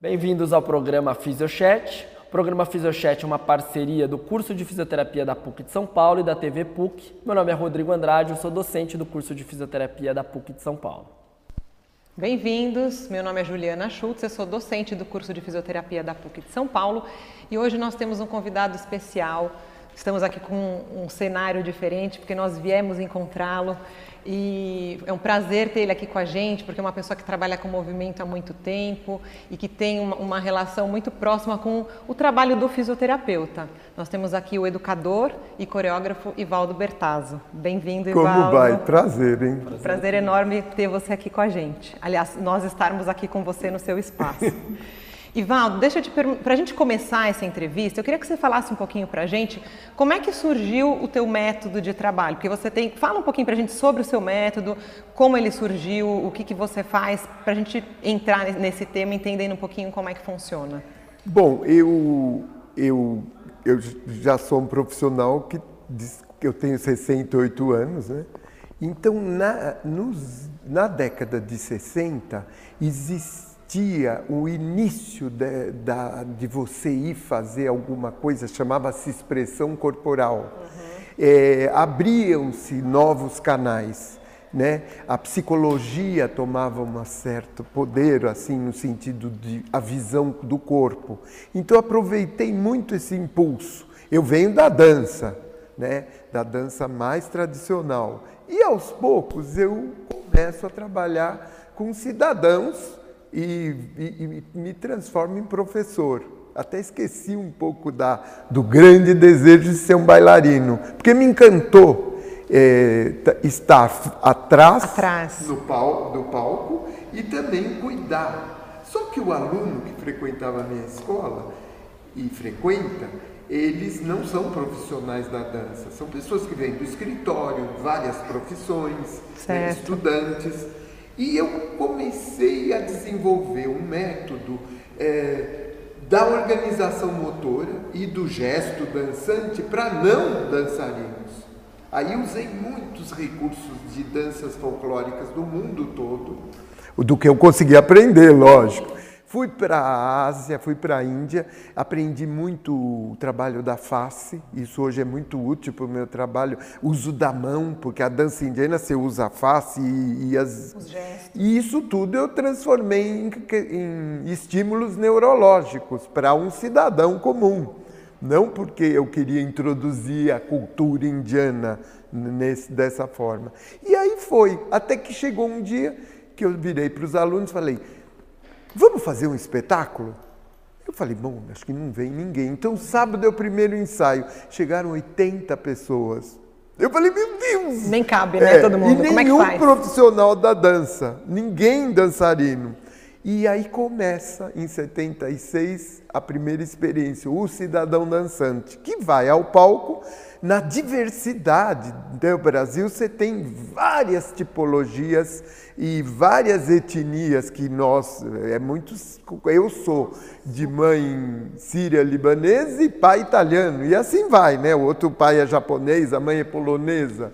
Bem-vindos ao programa Fisiochat. O programa Fisiochat é uma parceria do curso de fisioterapia da PUC de São Paulo e da TV PUC. Meu nome é Rodrigo Andrade, eu sou docente do curso de fisioterapia da PUC de São Paulo. Bem-vindos, meu nome é Juliana Schultz, eu sou docente do curso de fisioterapia da PUC de São Paulo e hoje nós temos um convidado especial. Estamos aqui com um cenário diferente porque nós viemos encontrá-lo e é um prazer ter ele aqui com a gente, porque é uma pessoa que trabalha com movimento há muito tempo e que tem uma, uma relação muito próxima com o trabalho do fisioterapeuta. Nós temos aqui o educador e coreógrafo Ivaldo Bertazzo. Bem-vindo, Ivaldo. Como vai? Prazer, hein? Prazer. Prazer enorme ter você aqui com a gente. Aliás, nós estarmos aqui com você no seu espaço. Ivaldo, deixa eu te perguntar, para a gente começar essa entrevista, eu queria que você falasse um pouquinho para a gente como é que surgiu o teu método de trabalho, porque você tem, fala um pouquinho para a gente sobre o seu método, como ele surgiu, o que, que você faz, para a gente entrar nesse tema, entendendo um pouquinho como é que funciona. Bom, eu, eu, eu já sou um profissional que diz eu tenho 68 anos, né? Então, na, nos, na década de 60, existe existia o início de, da, de você ir fazer alguma coisa, chamava-se expressão corporal. Uhum. É, Abriam-se novos canais. Né? A psicologia tomava um certo poder, assim, no sentido de a visão do corpo. Então, aproveitei muito esse impulso. Eu venho da dança, né? da dança mais tradicional. E aos poucos eu começo a trabalhar com cidadãos e, e, e me transformo em professor. Até esqueci um pouco da, do grande desejo de ser um bailarino, porque me encantou é, estar atrás, atrás. Do, palco, do palco e também cuidar. Só que o aluno que frequentava a minha escola e frequenta, eles não são profissionais da dança, são pessoas que vêm do escritório, várias profissões, né, estudantes. E eu comecei a desenvolver um método é, da organização motora e do gesto dançante para não dançarinos. Aí usei muitos recursos de danças folclóricas do mundo todo, do que eu consegui aprender, lógico. Fui para a Ásia, fui para a Índia, aprendi muito o trabalho da face, isso hoje é muito útil para o meu trabalho. Uso da mão, porque a dança indiana você usa a face e, e as. Os gestos. E isso tudo eu transformei em, em estímulos neurológicos para um cidadão comum. Não porque eu queria introduzir a cultura indiana nesse, dessa forma. E aí foi, até que chegou um dia que eu virei para os alunos e falei Vamos fazer um espetáculo? Eu falei, bom, acho que não vem ninguém. Então, sábado é o primeiro ensaio. Chegaram 80 pessoas. Eu falei, meu Deus! Nem cabe, né, é, todo mundo? E Como nenhum é que faz? profissional da dança, ninguém dançarino. E aí começa, em 76, a primeira experiência, o cidadão dançante, que vai ao palco na diversidade do Brasil, você tem várias tipologias e várias etnias que nós, é muitos, eu sou de mãe síria libanesa e pai italiano, e assim vai, né? O outro pai é japonês, a mãe é polonesa.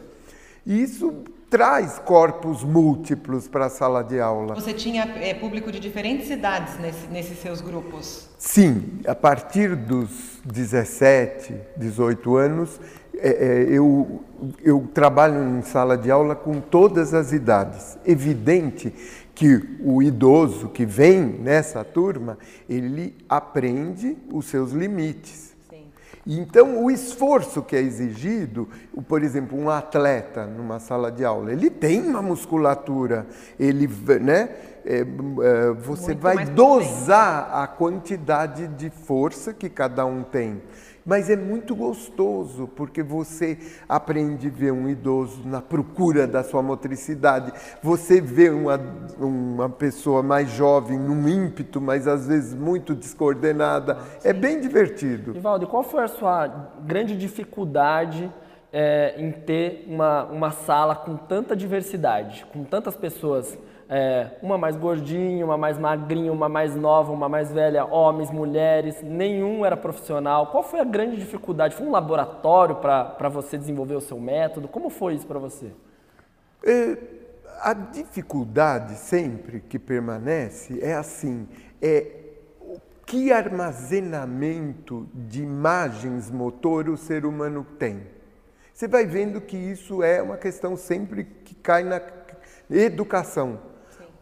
Isso traz corpos múltiplos para a sala de aula. Você tinha é, público de diferentes cidades nesse, nesses seus grupos? Sim, a partir dos 17, 18 anos, é, é, eu, eu trabalho em sala de aula com todas as idades. Evidente que o idoso que vem nessa turma, ele aprende os seus limites. Então, o esforço que é exigido, por exemplo, um atleta numa sala de aula, ele tem uma musculatura, ele, né, é, é, você Muito vai dosar a quantidade de força que cada um tem. Mas é muito gostoso, porque você aprende a ver um idoso na procura da sua motricidade. Você vê uma, uma pessoa mais jovem num ímpeto, mas às vezes muito descoordenada. É bem divertido. Ivaldo, qual foi a sua grande dificuldade é, em ter uma, uma sala com tanta diversidade, com tantas pessoas? É, uma mais gordinha, uma mais magrinha, uma mais nova, uma mais velha, homens, mulheres, nenhum era profissional. Qual foi a grande dificuldade? Foi um laboratório para você desenvolver o seu método? Como foi isso para você? É, a dificuldade sempre que permanece é assim, é que armazenamento de imagens motor o ser humano tem. Você vai vendo que isso é uma questão sempre que cai na educação.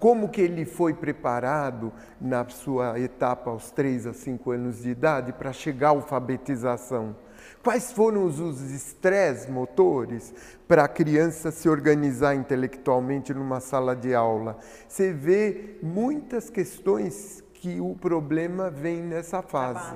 Como que ele foi preparado na sua etapa aos 3 a 5 anos de idade para chegar à alfabetização? Quais foram os estresses motores para a criança se organizar intelectualmente numa sala de aula? Você vê muitas questões que o problema vem nessa fase.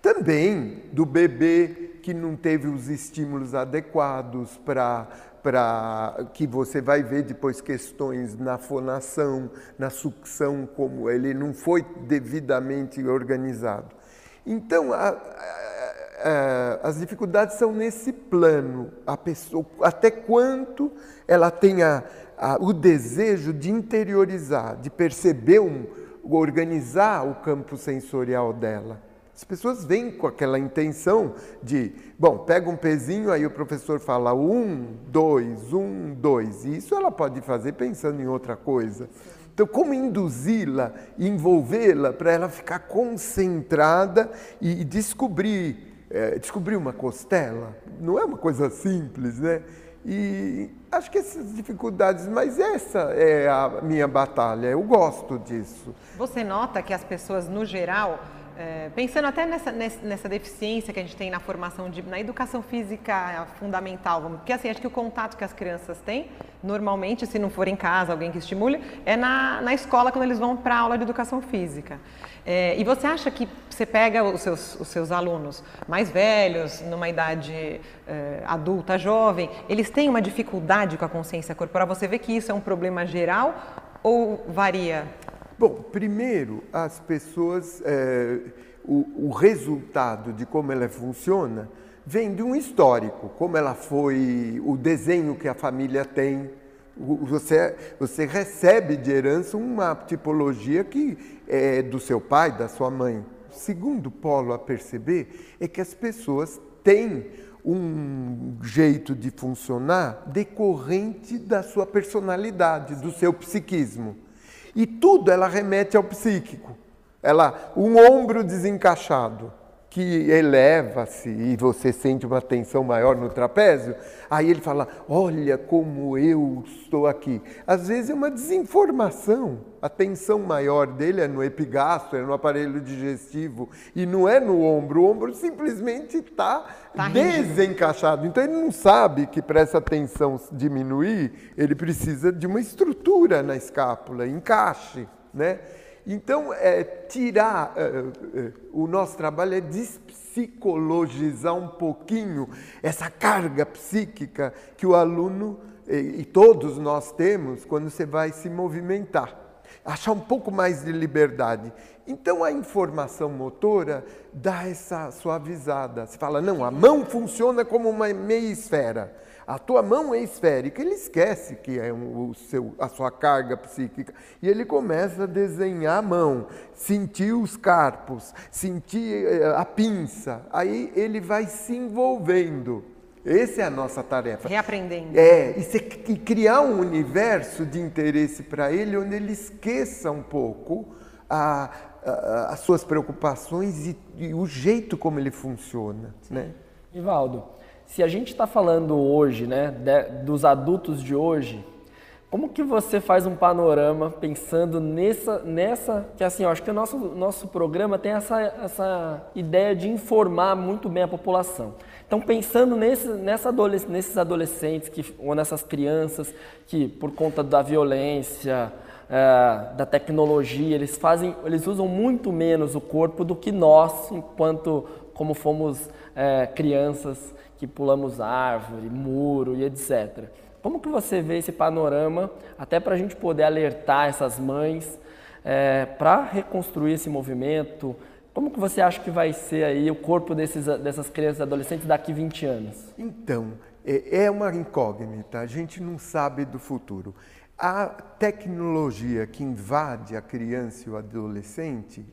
Também do bebê que não teve os estímulos adequados para para que você vai ver depois questões na fonação, na sucção, como ele não foi devidamente organizado. Então, a, a, a, as dificuldades são nesse plano, a pessoa, até quanto ela tenha o desejo de interiorizar, de perceber um, organizar o campo sensorial dela. As pessoas vêm com aquela intenção de, bom, pega um pezinho, aí o professor fala um, dois, um, dois. E isso ela pode fazer pensando em outra coisa. Então, como induzi-la, envolvê-la para ela ficar concentrada e descobrir, é, descobrir uma costela? Não é uma coisa simples, né? E acho que essas dificuldades, mas essa é a minha batalha, eu gosto disso. Você nota que as pessoas, no geral, é, pensando até nessa, nessa deficiência que a gente tem na formação, de, na educação física fundamental, porque assim, acho que o contato que as crianças têm, normalmente, se não for em casa, alguém que estimule, é na, na escola quando eles vão para a aula de educação física. É, e você acha que você pega os seus, os seus alunos mais velhos, numa idade é, adulta, jovem, eles têm uma dificuldade com a consciência corporal? Você vê que isso é um problema geral ou varia? Bom, primeiro, as pessoas, é, o, o resultado de como ela funciona vem de um histórico, como ela foi, o desenho que a família tem, você, você recebe de herança uma tipologia que é do seu pai, da sua mãe. O segundo polo a perceber é que as pessoas têm um jeito de funcionar decorrente da sua personalidade, do seu psiquismo. E tudo ela remete ao psíquico. Ela, um ombro desencaixado, que eleva-se e você sente uma tensão maior no trapézio, aí ele fala: Olha como eu estou aqui. Às vezes é uma desinformação. A tensão maior dele é no epigastro, é no aparelho digestivo e não é no ombro. O ombro simplesmente está tá desencaixado. Então ele não sabe que para essa tensão diminuir, ele precisa de uma estrutura na escápula, encaixe, né? Então, é, tirar, é, é, o nosso trabalho é despsicologizar um pouquinho essa carga psíquica que o aluno e, e todos nós temos quando você vai se movimentar. Achar um pouco mais de liberdade. Então, a informação motora dá essa suavizada. Você fala, não, a mão funciona como uma meia esfera. A tua mão é esférica, ele esquece que é o seu, a sua carga psíquica e ele começa a desenhar a mão, sentir os carpos, sentir eh, a pinça. Aí ele vai se envolvendo. Essa é a nossa tarefa. Reaprendendo. É, e, se, e criar um universo de interesse para ele onde ele esqueça um pouco a, a, as suas preocupações e, e, o jeito como ele funciona. Né? Ivaldo, se a gente está falando hoje, né, de, dos adultos de hoje, como que você faz um panorama pensando nessa, nessa que assim, eu acho que o nosso, nosso programa tem essa, essa ideia de informar muito bem a população. Então, pensando nesse, nessa adolesc nesses adolescentes que, ou nessas crianças que, por conta da violência, é, da tecnologia, eles fazem, eles usam muito menos o corpo do que nós, enquanto como fomos é, crianças que pulamos árvore, muro e etc. Como que você vê esse panorama, até para a gente poder alertar essas mães é, para reconstruir esse movimento? Como que você acha que vai ser aí o corpo desses, dessas crianças e adolescentes daqui 20 anos? Então, é, é uma incógnita, a gente não sabe do futuro. A tecnologia que invade a criança e o adolescente,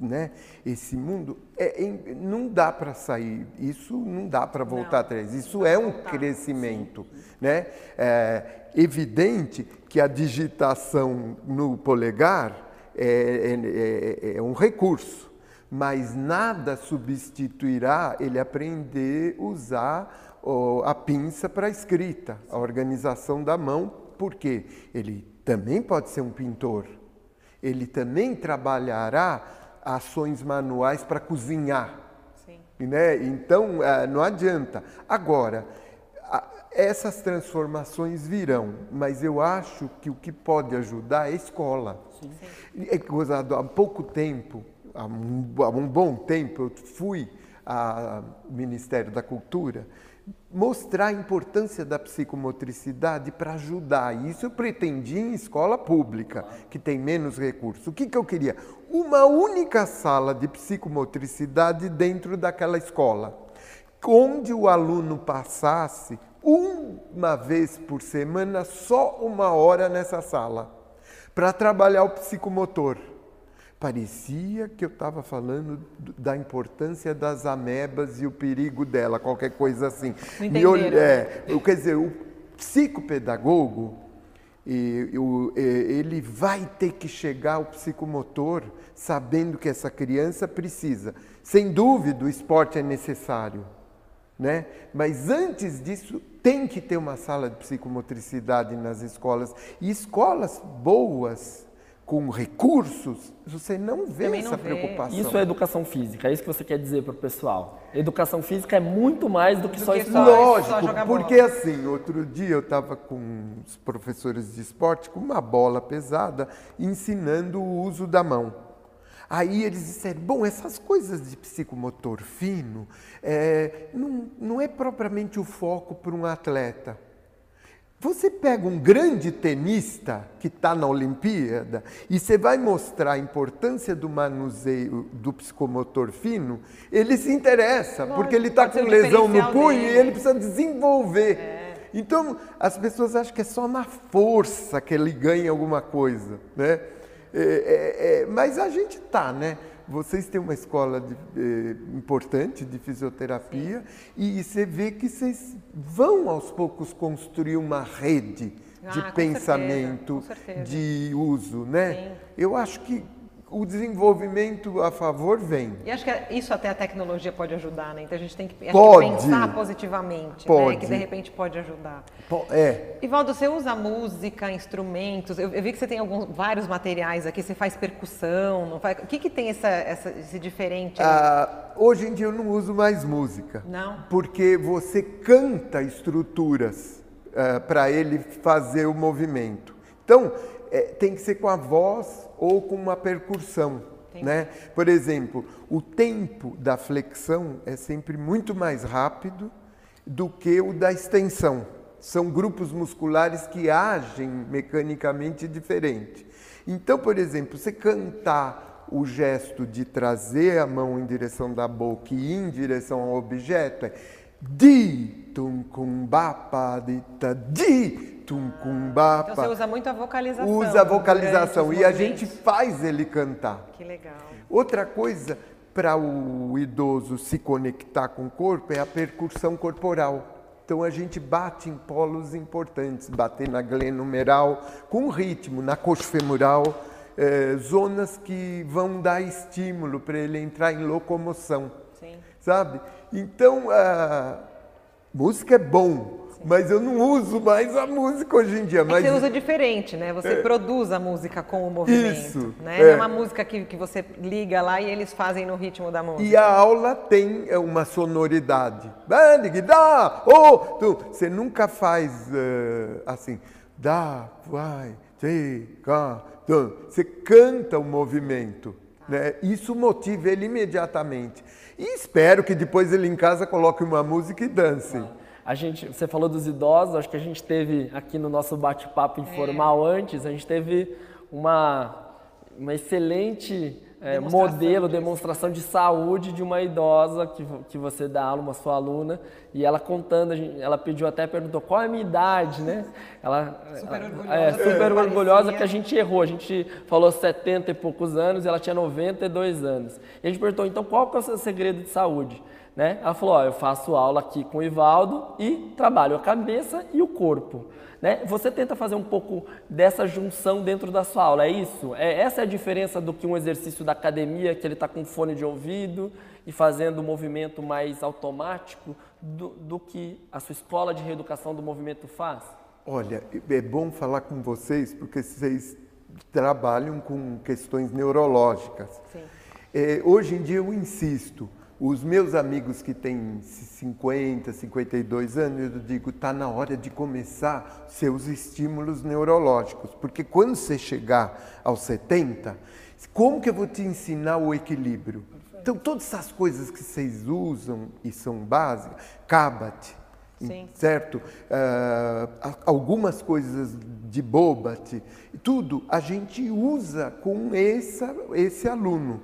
né, esse mundo, é, é, não dá para sair, isso não dá para voltar não, atrás, isso é um voltar, crescimento. Né? É evidente que a digitação no polegar é, é, é, é um recurso, mas nada substituirá ele aprender a usar oh, a pinça para a escrita, a organização da mão, porque ele também pode ser um pintor, ele também trabalhará ações manuais para cozinhar. Sim. Né? Então, eh, não adianta. Agora, essas transformações virão, mas eu acho que o que pode ajudar é a escola. Sim. É gozado há pouco tempo, há um, há um bom tempo, eu fui ao Ministério da Cultura mostrar a importância da psicomotricidade para ajudar. Isso eu pretendia em escola pública, que tem menos recursos. O que, que eu queria? Uma única sala de psicomotricidade dentro daquela escola, onde o aluno passasse uma vez por semana, só uma hora nessa sala, para trabalhar o psicomotor. Parecia que eu estava falando da importância das amebas e o perigo dela, qualquer coisa assim. Não é, quer dizer, o psicopedagogo, ele vai ter que chegar ao psicomotor sabendo que essa criança precisa. Sem dúvida, o esporte é necessário, né? mas antes disso, tem que ter uma sala de psicomotricidade nas escolas. E escolas boas, com recursos, você não vê Também essa não vê. preocupação. Isso é educação física, é isso que você quer dizer para o pessoal. Educação física é muito mais do que Do só isso. Lógico, só porque bola. assim, outro dia eu estava com os professores de esporte com uma bola pesada ensinando o uso da mão. Aí eles disseram, bom, essas coisas de psicomotor fino é, não, não é propriamente o foco para um atleta. Você pega um grande tenista que está na Olimpíada e você vai mostrar a importância do manuseio do psicomotor fino, ele se interessa, Lógico, porque ele está com lesão no punho dele. e ele precisa desenvolver. Então, as pessoas acham que é só na força que ele ganha alguma coisa, né? É, é, é, mas a gente tá, né? Vocês têm uma escola de, eh, importante de fisioterapia e você vê que vocês vão aos poucos construir uma rede Ah, de com pensamento, certeza, certeza. de uso, né? Sim. Eu acho que o desenvolvimento a favor vem. E acho que isso até a tecnologia pode ajudar, né? Então a gente tem que, acho que Pode. pensar positivamente, né? Pode. Que de repente pode ajudar. Po- É, Ivaldo, você usa música, instrumentos? Eu, eu vi que você tem alguns, vários materiais aqui, você faz percussão, não faz? O que, que tem essa, essa- esse diferente? Ah, hoje em dia eu não uso mais música. Não? Porque você canta estruturas para ele fazer o movimento. Então, é, tem que ser com a voz ou com uma percussão. Né? Por exemplo, o tempo da flexão é sempre muito mais rápido do que o da extensão. São grupos musculares que agem mecanicamente diferente. Então, por exemplo, você cantar o gesto de trazer a mão em direção da boca e em direção ao objeto é di tum kum bapa dita di tum kum bapa. Então você usa muito a vocalização. Usa a vocalização durante e a gente faz ele cantar. Que legal. Outra coisa para o idoso se conectar com o corpo é a percussão corporal. Então a gente bate em polos importantes, bater na glenumeral com ritmo, na coxofemoral, eh, zonas que vão dar estímulo para ele entrar em locomoção, Sim. sabe? Então a música é bom, mas eu não uso mais a música hoje em dia. É mas você usa diferente, né? Você produz a música com o movimento. Isso, Né? é. Não é uma música que, que você liga lá e eles fazem no ritmo da música. E a aula tem é, uma sonoridade. Dá, oh, tu. Você nunca faz eh, assim. Dá, vai, tu. Você canta o movimento. Né? Isso motiva ele imediatamente. E espero que depois ele em casa coloque uma música e dance. A gente, você falou dos idosos, acho que a gente teve aqui no nosso bate-papo informal antes, a gente teve uma, uma excelente é, Demonstração modelo, demonstração de saúde de uma idosa que, que você dá aula, uma sua aluna, e ela contando, ela pediu até, perguntou qual é a minha idade, né? Ela, Super ela- orgulhosa. É, super Parecia. orgulhosa que a gente errou, a gente falou 70 e poucos anos, ela tinha 92 anos. E a gente perguntou, então qual que é o seu segredo de saúde? Né? Ela falou: ó, eu faço aula aqui com o Ivaldo e trabalho a cabeça e o corpo. Né? Você tenta fazer um pouco dessa junção dentro da sua aula, é isso? É, essa é a diferença do que um exercício da academia, que ele está com fone de ouvido e fazendo um movimento mais automático, do, do que a sua escola de reeducação do movimento faz? Olha, é bom falar com vocês, porque vocês trabalham com questões neurológicas. É, hoje em dia eu insisto, os meus amigos que têm 50, 52 anos, eu digo, está na hora de começar seus estímulos neurológicos, porque quando você chegar aos 70, como que eu vou te ensinar o equilíbrio? Então, todas essas coisas que vocês usam e são básicas, Kabat, Sim. certo? Uh, algumas coisas de Bobat, tudo a gente usa com essa, esse aluno.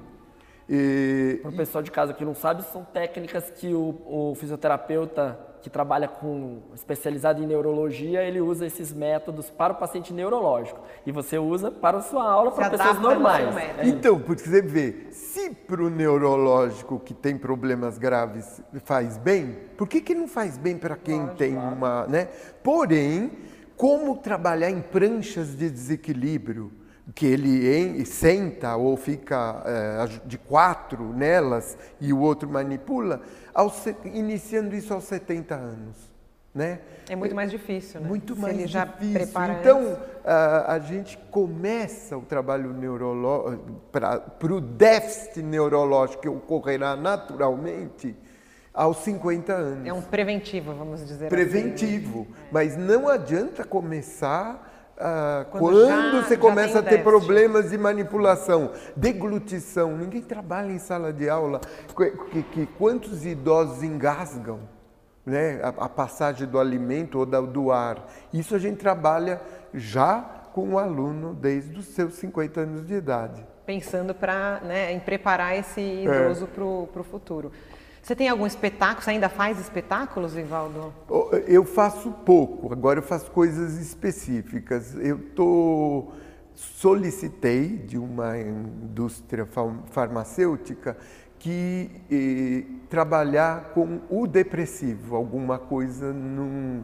Para o pessoal de casa que não sabe, são técnicas que o, o, fisioterapeuta que trabalha com especializado em neurologia, ele usa esses métodos para o paciente neurológico. E você usa para a sua aula para pessoas normais. É então, porque você vê, se para o neurológico que tem problemas graves faz bem, por que, que não faz bem para quem Lógico, tem claro. uma. Né? Porém, como trabalhar em pranchas de desequilíbrio? Que ele senta ou fica é, de quatro nelas e o outro manipula, aos, iniciando isso aos 70 anos. Né? É muito mais difícil, né? Muito Se mais ele já difícil. Prepara então, a, a, gente começa o trabalho neurológico para o déficit neurológico que ocorrerá naturalmente aos 50 anos. É um preventivo, vamos dizer preventivo, assim. Preventivo, né? mas não adianta começar ah, quando, você começa a ter déficit. problemas de manipulação, deglutição, ninguém trabalha em sala de aula. Que, que, que quantos idosos engasgam né, a, a, passagem do alimento ou da, do ar? Isso a gente trabalha já com o aluno desde os seus 50 anos de idade. Pensando pra, né, em preparar esse idoso é. para o futuro. Você tem algum espetáculo? Você ainda faz espetáculos, Ivaldo? Eu faço pouco, agora eu faço coisas específicas. Eu tô, solicitei de uma indústria farmacêutica que eh, trabalhar com o depressivo, alguma coisa num,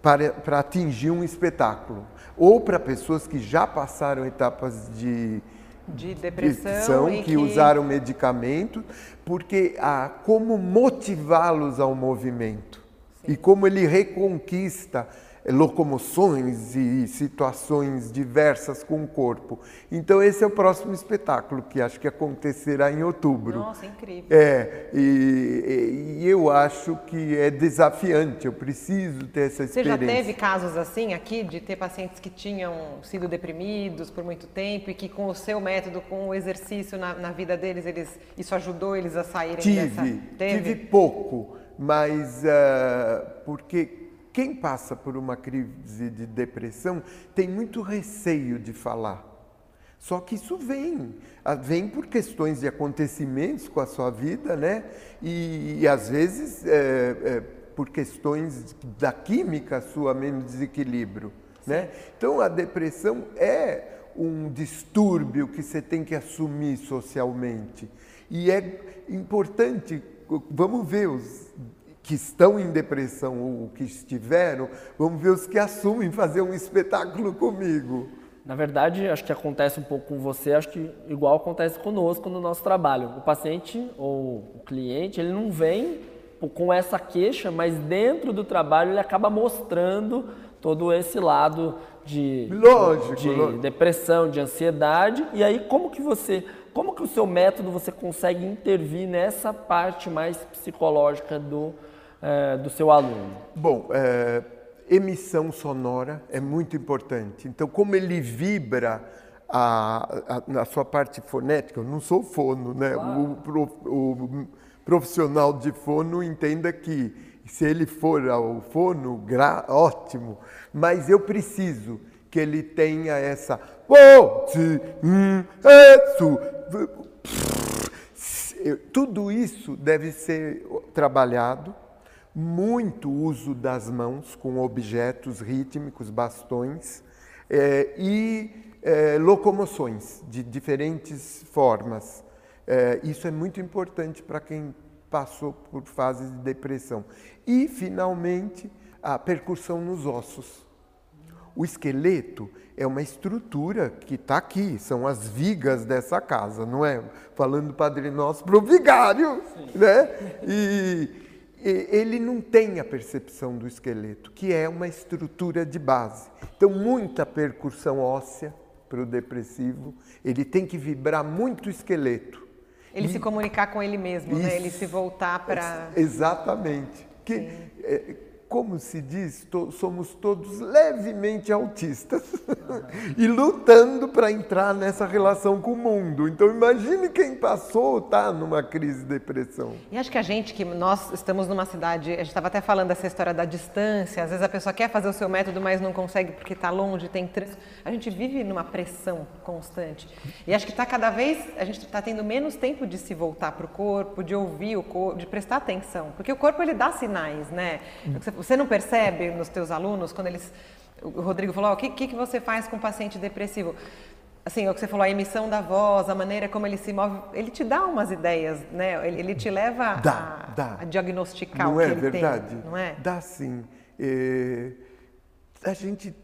para, para atingir um espetáculo. Ou para pessoas que já passaram etapas de de depressão, que, que, usaram medicamento, porque ah, como motivá-los ao movimento Sim. e como ele reconquista locomoções e situações diversas com o corpo. Então esse é o próximo espetáculo que acho que acontecerá em outubro. Nossa, incrível. É, e, e eu acho que é desafiante, eu preciso ter essa experiência. Você já teve casos assim aqui de ter pacientes que tinham sido deprimidos por muito tempo e que com o seu método, com o exercício na, na vida deles, eles, isso ajudou eles a saírem tive, dessa... Teve, tive pouco, mas uh, porque quem passa por uma crise de depressão tem muito receio de falar. Só que isso vem, vem por questões de acontecimentos com a sua vida, né? E, e às vezes é, é, por questões da química sua menos desequilíbrio, né? Então a depressão é um distúrbio que você tem que assumir socialmente. E é importante, vamos ver os que estão em depressão ou que estiveram, vamos ver os que assumem fazer um espetáculo comigo. Na verdade, acho que acontece um pouco com você, acho que igual acontece conosco no nosso trabalho. O paciente ou o cliente, ele não vem com essa queixa, mas dentro do trabalho ele acaba mostrando todo esse lado de, lógico, de lógico. depressão, de ansiedade. E aí, como que você, como que o seu método você consegue intervir nessa parte mais psicológica do, é, do seu aluno? Bom, é, emissão sonora é muito importante. Então, como ele vibra a, a, na sua parte fonética, eu não sou fono, né? Claro. O, o, profissional de fono entenda que se ele for ao fono, gra, ótimo, mas eu preciso que ele tenha essa tudo isso deve ser trabalhado muito uso das mãos com objetos rítmicos, bastões é, e é, locomoções de diferentes formas. É, isso é muito importante para quem passou por fases de depressão. E, finalmente, a percussão nos ossos. O esqueleto é uma estrutura que está aqui, são as vigas dessa casa, não é? Falando Padre Nosso para o vigário, Sim. né? E, ele não tem a percepção do esqueleto, que é uma estrutura de base. Então, muita percussão óssea para o depressivo, ele tem que vibrar muito o esqueleto. Ele e, se comunicar com ele mesmo, isso, né? ele se voltar para. Exatamente. Que, como se diz, to, somos todos levemente autistas e lutando para entrar nessa relação com o mundo. Então imagine quem passou tá numa crise de depressão. E acho que a gente que nós estamos numa cidade, a gente estava até falando dessa história da distância, às vezes a pessoa quer fazer o seu método, mas não consegue porque está longe, tem trânsito. A gente vive numa pressão constante. E acho que está cada vez, a gente está tendo menos tempo de se voltar para o corpo, de ouvir o corpo, de prestar atenção, porque o corpo ele dá sinais, né? Você não percebe nos teus alunos, quando eles... O Rodrigo falou, o que, que você faz com um paciente depressivo? Assim, o que você falou, a emissão da voz, a maneira como ele se move, ele te dá umas ideias, né? Ele, ele te leva dá, a, dá. a, diagnosticar não o que é ele verdade? tem, não é? Dá sim. É, a gente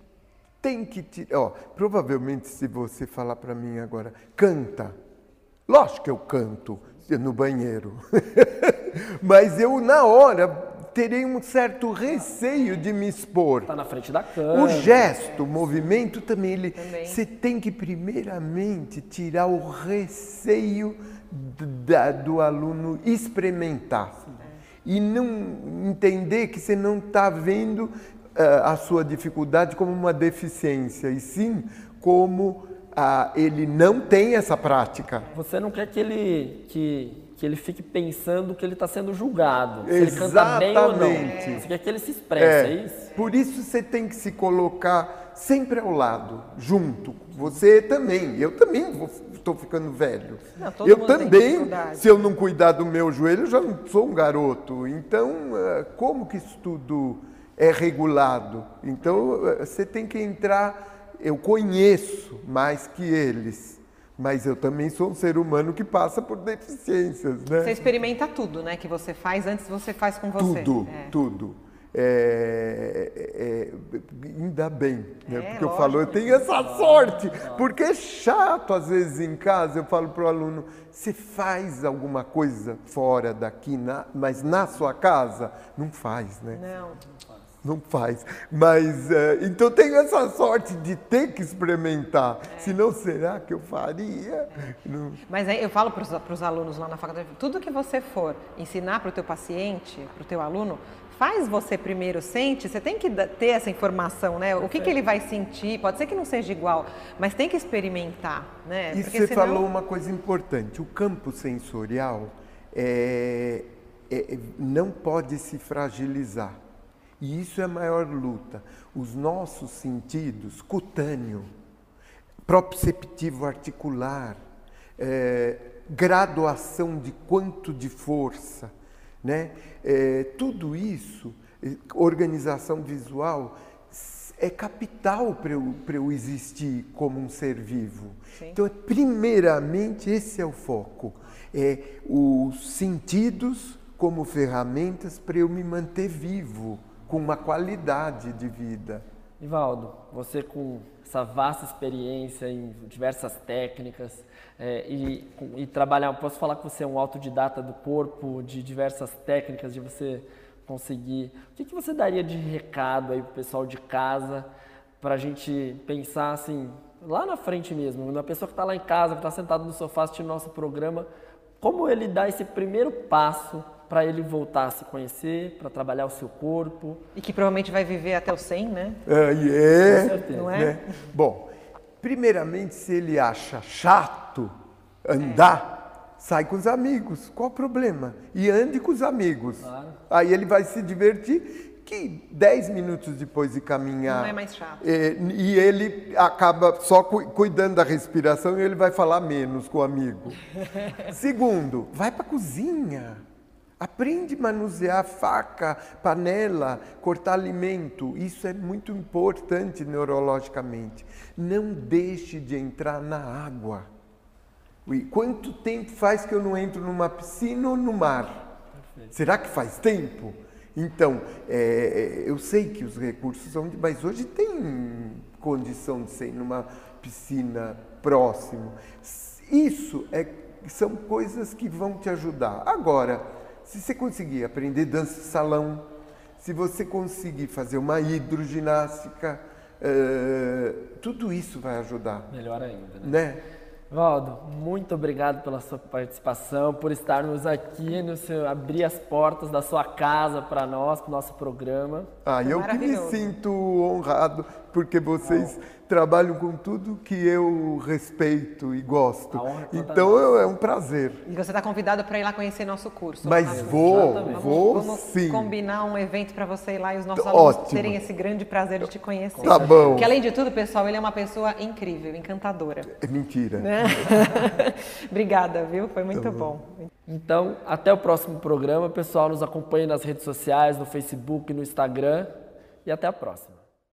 tem que... Te, ó, provavelmente, se você falar para mim agora, canta. Lógico que eu canto no banheiro. Mas eu, na hora, terei um certo receio de me expor. Está na frente da câmera. O gesto, o movimento também, ele, também. você tem que primeiramente tirar o receio da, do aluno experimentar. E não entender que você não está vendo uh, a sua dificuldade como uma deficiência, e sim como uh, ele não tem essa prática. Você não quer que ele, que que ele fique pensando que ele está sendo julgado. Se Exatamente. ele canta bem ou não. Você quer que ele se expresse, é, é isso? Por isso você tem que se colocar sempre ao lado, junto. Você também. Eu também estou ficando velho. Não, eu também, se eu não cuidar do meu joelho, eu já não sou um garoto. Então, eh, como que isso tudo é regulado? Então, eh, você tem que entrar. Eu conheço mais que eles mas eu também sou um ser humano que passa por deficiências, né? Você experimenta tudo, né? Que você faz antes você faz com você. Tudo, é. tudo. É, é, ainda bem, né? É, porque lógico. eu falo, eu tenho essa sorte, porque é chato às vezes em casa, eu falo para o aluno, você faz alguma coisa fora daqui, na, mas na sua casa? Não faz, né? Não não faz. Mas, é, então tenho essa sorte de ter que experimentar. É. Senão, será que eu faria? Não. Mas aí eu falo para os alunos lá na faculdade, tudo que você for ensinar para o teu paciente, para o teu aluno, faz você primeiro sente, você tem que ter essa informação, né? O que, que ele vai sentir, pode ser que não seja igual, mas tem que experimentar, né? E você senão... falou uma coisa importante, o campo sensorial é, é, não pode se fragilizar. E isso é a maior luta. Os nossos sentidos, cutâneo, proprioceptivo articular, é, graduação de quanto de força, né? É, tudo isso, é, organização visual, é capital para eu, eu existir como um ser vivo. Sim. Então, primeiramente, esse é o foco. É os sentidos como ferramentas para eu me manter vivo com uma qualidade de vida. Ivaldo, você com essa vasta experiência em diversas técnicas é, e, e, trabalhar, posso falar que você é um autodidata do corpo, de diversas técnicas, de você conseguir. O que, que você daria de recado aí para o pessoal de casa para a gente pensar assim, lá na frente mesmo, uma pessoa que está lá em casa, que está sentado no sofá assistindo nosso programa, como ele dá esse primeiro passo para ele voltar a se conhecer, para trabalhar o seu corpo. E que provavelmente vai viver até o 100, né? É, é Com certeza. Não é? Né? Bom, primeiramente, se ele acha chato andar, é. sai com os amigos. Qual o problema? E ande com os amigos. Claro. Aí ele vai se divertir que 10 minutos depois de caminhar. Não é mais chato. É, e ele acaba só cu cuidando da respiração e ele vai falar menos com o amigo. Segundo, vai para a cozinha. Aprende a manusear faca, panela, cortar alimento. Isso é muito importante neurologicamente. Não deixe de entrar na água. Quanto tempo faz que eu não entro numa piscina ou no mar? Será que faz tempo? Então, é, eu sei que os recursos são, mas hoje tem condição de ser numa piscina próximo. Isso é, são coisas que vão te ajudar. Agora, se você conseguir aprender dança de salão, se você conseguir fazer uma hidroginástica, uh, tudo isso vai ajudar. Melhor ainda, né? né? Valdo, muito obrigado pela sua participação, por estarmos aqui, no seu, abrir as portas da sua casa para nós, para o nosso programa. Ah, eu que me sinto honrado, porque vocês trabalham com tudo que eu respeito e gosto. É então eu, é um prazer. E você está convidado para ir lá conhecer nosso curso. Mas vou, vamos, vou vamos sim. combinar um evento para você ir lá e os nossos Ótimo. alunos terem esse grande prazer de te conhecer. Tá bom. Porque além de tudo, pessoal, ele é uma pessoa incrível, encantadora. É mentira. Né? Obrigada, viu? Foi muito tá bom. bom. Então, até o próximo programa. Pessoal, nos acompanhe nas redes sociais, no Facebook, no Instagram. E até a próxima.